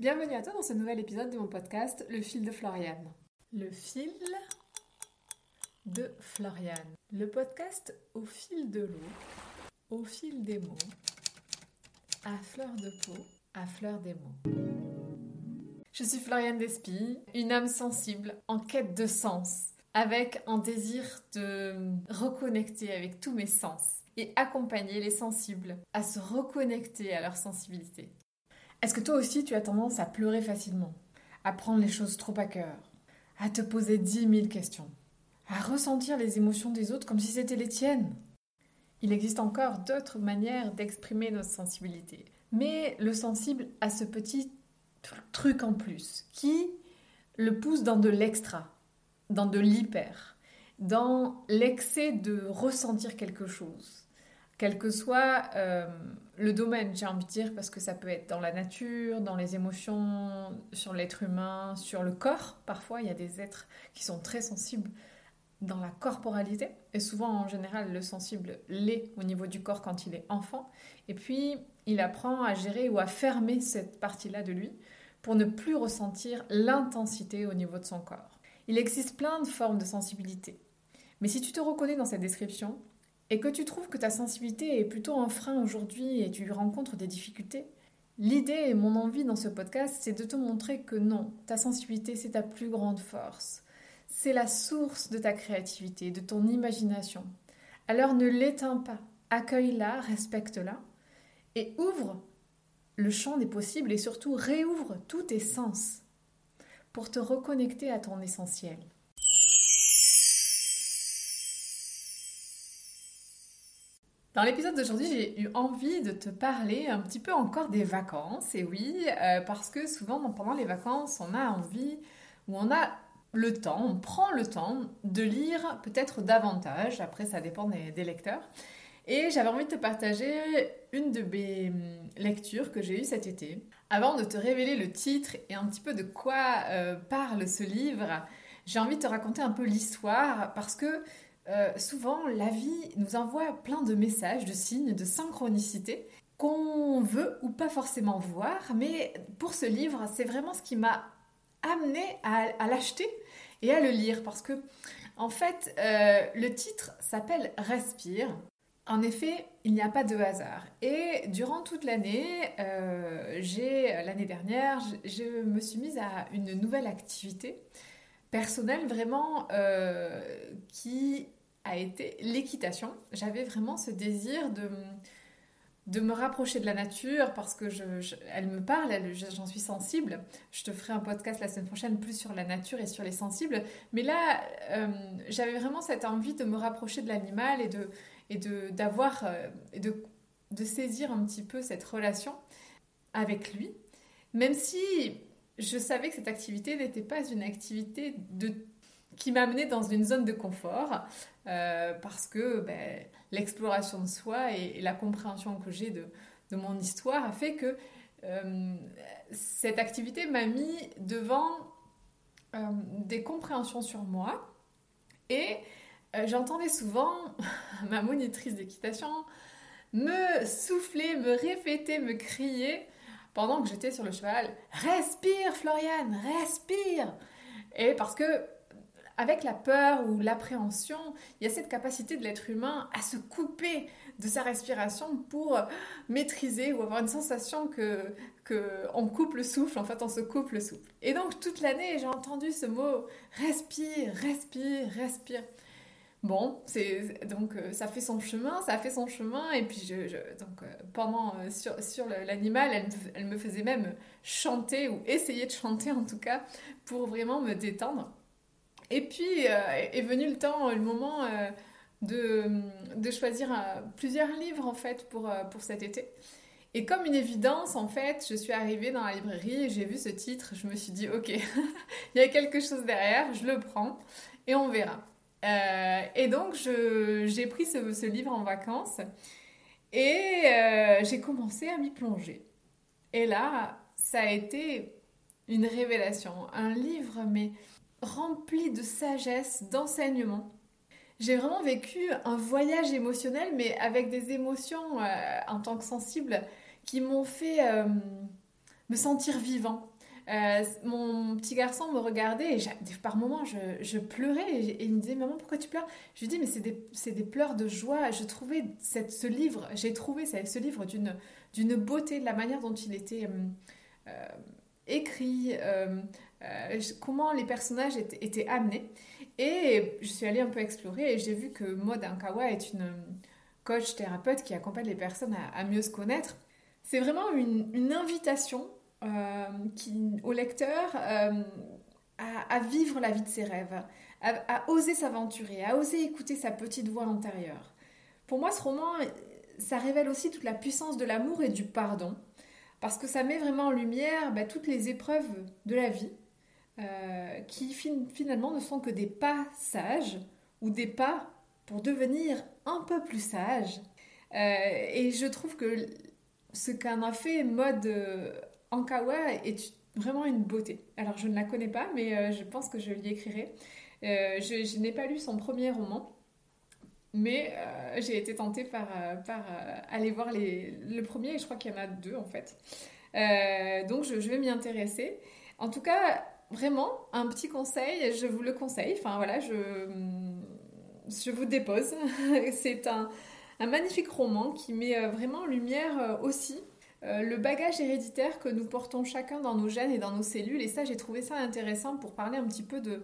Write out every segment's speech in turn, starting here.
Bienvenue à toi dans ce nouvel épisode de mon podcast Le fil de Floriane. Le fil de Floriane. Le podcast au fil de l'eau, au fil des mots, à fleur de peau, à fleur des mots. Je suis Floriane Despy, une âme sensible en quête de sens, avec un désir de reconnecter avec tous mes sens et accompagner les sensibles à se reconnecter à leur sensibilité. Est-ce que toi aussi tu as tendance à pleurer facilement, à prendre les choses trop à cœur, à te poser dix mille questions, à ressentir les émotions des autres comme si c'était les tiennes? Il existe encore d'autres manières d'exprimer notre sensibilité. Mais le sensible a ce petit truc en plus qui le pousse dans de l'extra, dans de l'hyper, dans l'excès de ressentir quelque chose quel que soit euh, le domaine, j'ai envie de dire, parce que ça peut être dans la nature, dans les émotions, sur l'être humain, sur le corps. Parfois, il y a des êtres qui sont très sensibles dans la corporalité, et souvent en général, le sensible l'est au niveau du corps quand il est enfant, et puis il apprend à gérer ou à fermer cette partie-là de lui pour ne plus ressentir l'intensité au niveau de son corps. Il existe plein de formes de sensibilité. Mais si tu te reconnais dans cette description, et que tu trouves que ta sensibilité est plutôt un frein aujourd'hui et tu rencontres des difficultés, l'idée et mon envie dans ce podcast, c'est de te montrer que non, ta sensibilité, c'est ta plus grande force. C'est la source de ta créativité, de ton imagination. Alors ne l'éteins pas, accueille-la, respecte-la et ouvre le champ des possibles et surtout réouvre tous tes sens pour te reconnecter à ton essentiel. Dans l'épisode d'aujourd'hui, j'ai eu envie de te parler un petit peu encore des vacances. Et oui, euh, parce que souvent pendant les vacances, on a envie ou on a le temps, on prend le temps de lire peut-être davantage. Après, ça dépend des, lecteurs. Et j'avais envie de te partager une de mes hum, lectures que j'ai eues cet été. Avant de te révéler le titre et un petit peu de quoi euh, parle ce livre, j'ai envie de te raconter un peu l'histoire parce que euh, souvent, la vie nous envoie plein de messages, de signes, de synchronicité qu'on veut ou pas forcément voir. Mais pour ce livre, c'est vraiment ce qui m'a amené à, l'acheter et à le lire parce que, en fait, euh, le titre s'appelle Respire. En effet, il n'y a pas de hasard. Et durant toute l'année, euh, j'ai l'année dernière, je, me suis mise à une nouvelle activité personnelle vraiment qui a été l'équitation. J'avais vraiment ce désir de, de me rapprocher de la nature parce que elle me parle, j'en suis sensible. Je te ferai un podcast la semaine prochaine plus sur la nature et sur les sensibles. Mais là, euh, j'avais vraiment cette envie de me rapprocher de l'animal et de et de d'avoir euh, de, de saisir un petit peu cette relation avec lui, même si je savais que cette activité n'était pas une activité qui m'a amené dans une zone de confort euh, parce que ben, l'exploration de soi et, la compréhension que j'ai de, de, mon histoire a fait que euh, cette activité m'a mis devant euh, des compréhensions sur moi et j'entendais souvent ma monitrice d'équitation me souffler, me répéter, me crier pendant que j'étais sur le cheval Respire, Floriane, respire Et parce que avec la peur ou l'appréhension, il y a cette capacité de l'être humain à se couper de sa respiration pour maîtriser ou avoir une sensation que, que on coupe le souffle, en fait on se coupe le souffle. Et donc toute l'année j'ai entendu ce mot respire, respire, respire. Bon, c'est donc euh, ça fait son chemin, ça fait son chemin et puis je, donc euh, pendant euh, sur, sur l'animal, elle, elle me faisait même chanter ou essayer de chanter en tout cas pour vraiment me détendre. Et puis est venu le temps, le moment de, de, choisir plusieurs livres en fait pour, pour cet été. Et comme une évidence, en fait, je suis arrivée dans la librairie et j'ai vu ce titre, je me suis dit, ok, il y a quelque chose derrière, je le prends et on verra. Et donc, j'ai pris ce, ce, livre en vacances et j'ai commencé à m'y plonger. Et là, ça a été une révélation, un livre, mais rempli de sagesse, d'enseignement. J'ai vraiment vécu un voyage émotionnel, mais avec des émotions euh, en tant que sensible qui m'ont fait euh, me sentir vivant. Euh, mon petit garçon me regardait et par moments je, pleurais et, il me disait maman pourquoi tu pleures? Je lui dis mais c'est des, pleurs de joie. Je trouvais ce livre, j'ai trouvé ce livre d'une beauté de la manière dont il était euh, euh, écrit, comment les personnages étaient, amenés. Et je suis allée un peu explorer et j'ai vu que Maud Ankawa est une coach thérapeute qui accompagne les personnes à, mieux se connaître. C'est vraiment une invitation euh, qui, au lecteur euh, à, vivre la vie de ses rêves, à, oser s'aventurer, à oser écouter sa petite voix intérieure. Pour moi, ce roman, ça révèle aussi toute la puissance de l'amour et du pardon, parce que ça met vraiment en lumière bah, toutes les épreuves de la vie, euh, qui finalement ne sont que des pas sages ou des pas pour devenir un peu plus sage. et je trouve que ce qu'en a fait mode Ankawa est vraiment une beauté. Alors je ne la connais pas, mais euh, je pense que je l'y écrirai. Euh, je, n'ai pas lu son premier roman, mais euh, j'ai été tentée par, aller voir les, le premier, et je crois qu'il y en a deux en fait. donc je, vais m'y intéresser. En tout cas, vraiment, un petit conseil, je vous le conseille. Enfin voilà, je, je vous dépose. C'est un magnifique roman qui met vraiment en lumière aussi euh, le bagage héréditaire que nous portons chacun dans nos gènes et dans nos cellules. Et ça, j'ai trouvé ça intéressant pour parler un petit peu de,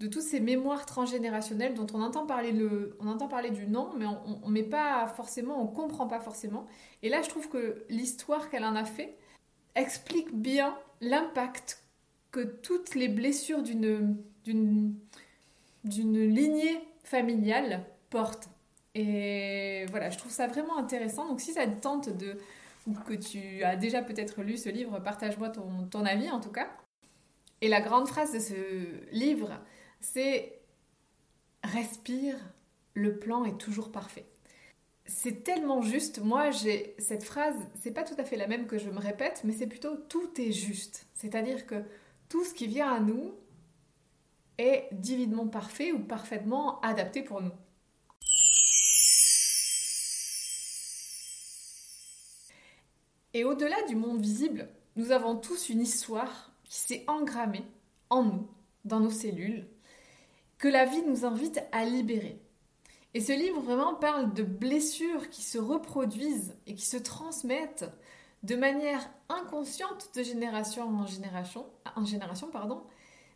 de toutes ces mémoires transgénérationnelles dont on entend parler, le, on entend parler du nom, mais on ne pas forcément, on comprend pas forcément. Et là, je trouve que l'histoire qu'elle en a fait explique bien l'impact que toutes les blessures d'une, lignée familiale portent. Et voilà, je trouve ça vraiment intéressant. Donc si ça te tente de, ou que tu as déjà peut-être lu ce livre, partage-moi ton, ton avis en tout cas. Et la grande phrase de ce livre, c'est Respire, le plan est toujours parfait. C'est tellement juste. Moi, j'ai cette phrase, c'est pas tout à fait la même que je me répète, mais c'est plutôt tout est juste. C'est-à-dire que tout ce qui vient à nous est divinement parfait ou parfaitement adapté pour nous. Et au-delà du monde visible, nous avons tous une histoire qui s'est engrammée en nous, dans nos cellules, que la vie nous invite à libérer. Et ce livre vraiment parle de blessures qui se reproduisent et qui se transmettent de manière inconsciente de génération en génération, en génération pardon.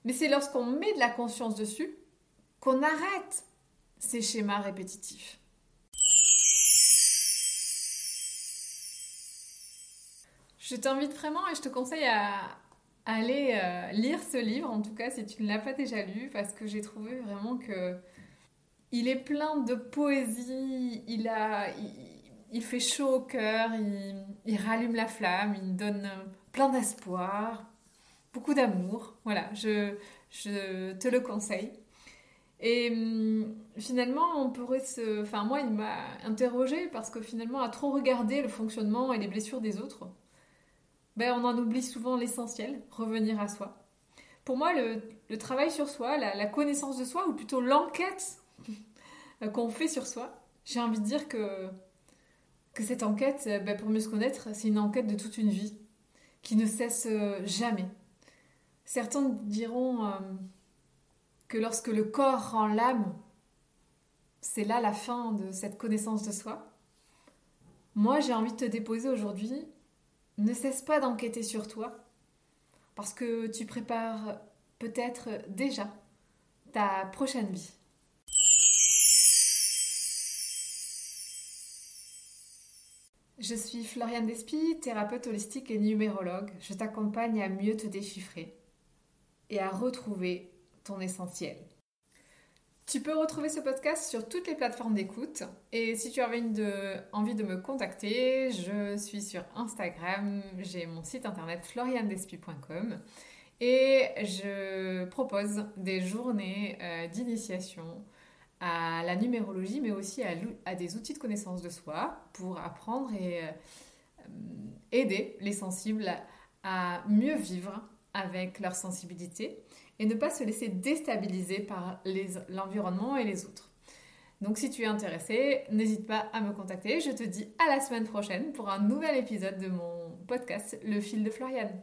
Mais c'est lorsqu'on met de la conscience dessus qu'on arrête ces schémas répétitifs. Je t'invite vraiment et je te conseille à, aller euh, lire ce livre, en tout cas si tu ne l'as pas déjà lu, parce que j'ai trouvé vraiment que il est plein de poésie, il, a, il, fait chaud au cœur, il, rallume la flamme, il donne plein d'espoir, beaucoup d'amour. Voilà, je, je te le conseille. Et hum, finalement, on pourrait se. Enfin, moi, il m'a interrogé parce que finalement, à trop regarder le fonctionnement et les blessures des autres, ben, on en oublie souvent l'essentiel, revenir à soi. Pour moi, le, travail sur soi, la, connaissance de soi, ou plutôt l'enquête qu'on fait sur soi, j'ai envie de dire que, cette enquête, ben, pour mieux se connaître, c'est une enquête de toute une vie, qui ne cesse euh, jamais. Certains diront euh, que lorsque le corps rend l'âme, c'est là la fin de cette connaissance de soi. Moi, j'ai envie de te déposer aujourd'hui ne cesse pas d'enquêter sur toi, parce que tu prépares peut-être déjà ta prochaine vie. Je suis Floriane Despy, thérapeute holistique et numérologue. Je t'accompagne à mieux te déchiffrer et à retrouver ton essentiel. Tu peux retrouver ce podcast sur toutes les plateformes d'écoute. Et si tu as envie de, me contacter, je suis sur Instagram, j'ai mon site internet floriandespi.com et je propose des journées euh, d'initiation à la numérologie, mais aussi à, des outils de connaissance de soi pour apprendre et euh, aider les sensibles à mieux vivre avec leur sensibilité et ne pas se laisser déstabiliser par l'environnement et les autres. Donc si tu es intéressé, n'hésite pas à me contacter. Je te dis à la semaine prochaine pour un nouvel épisode de mon podcast Le fil de Floriane.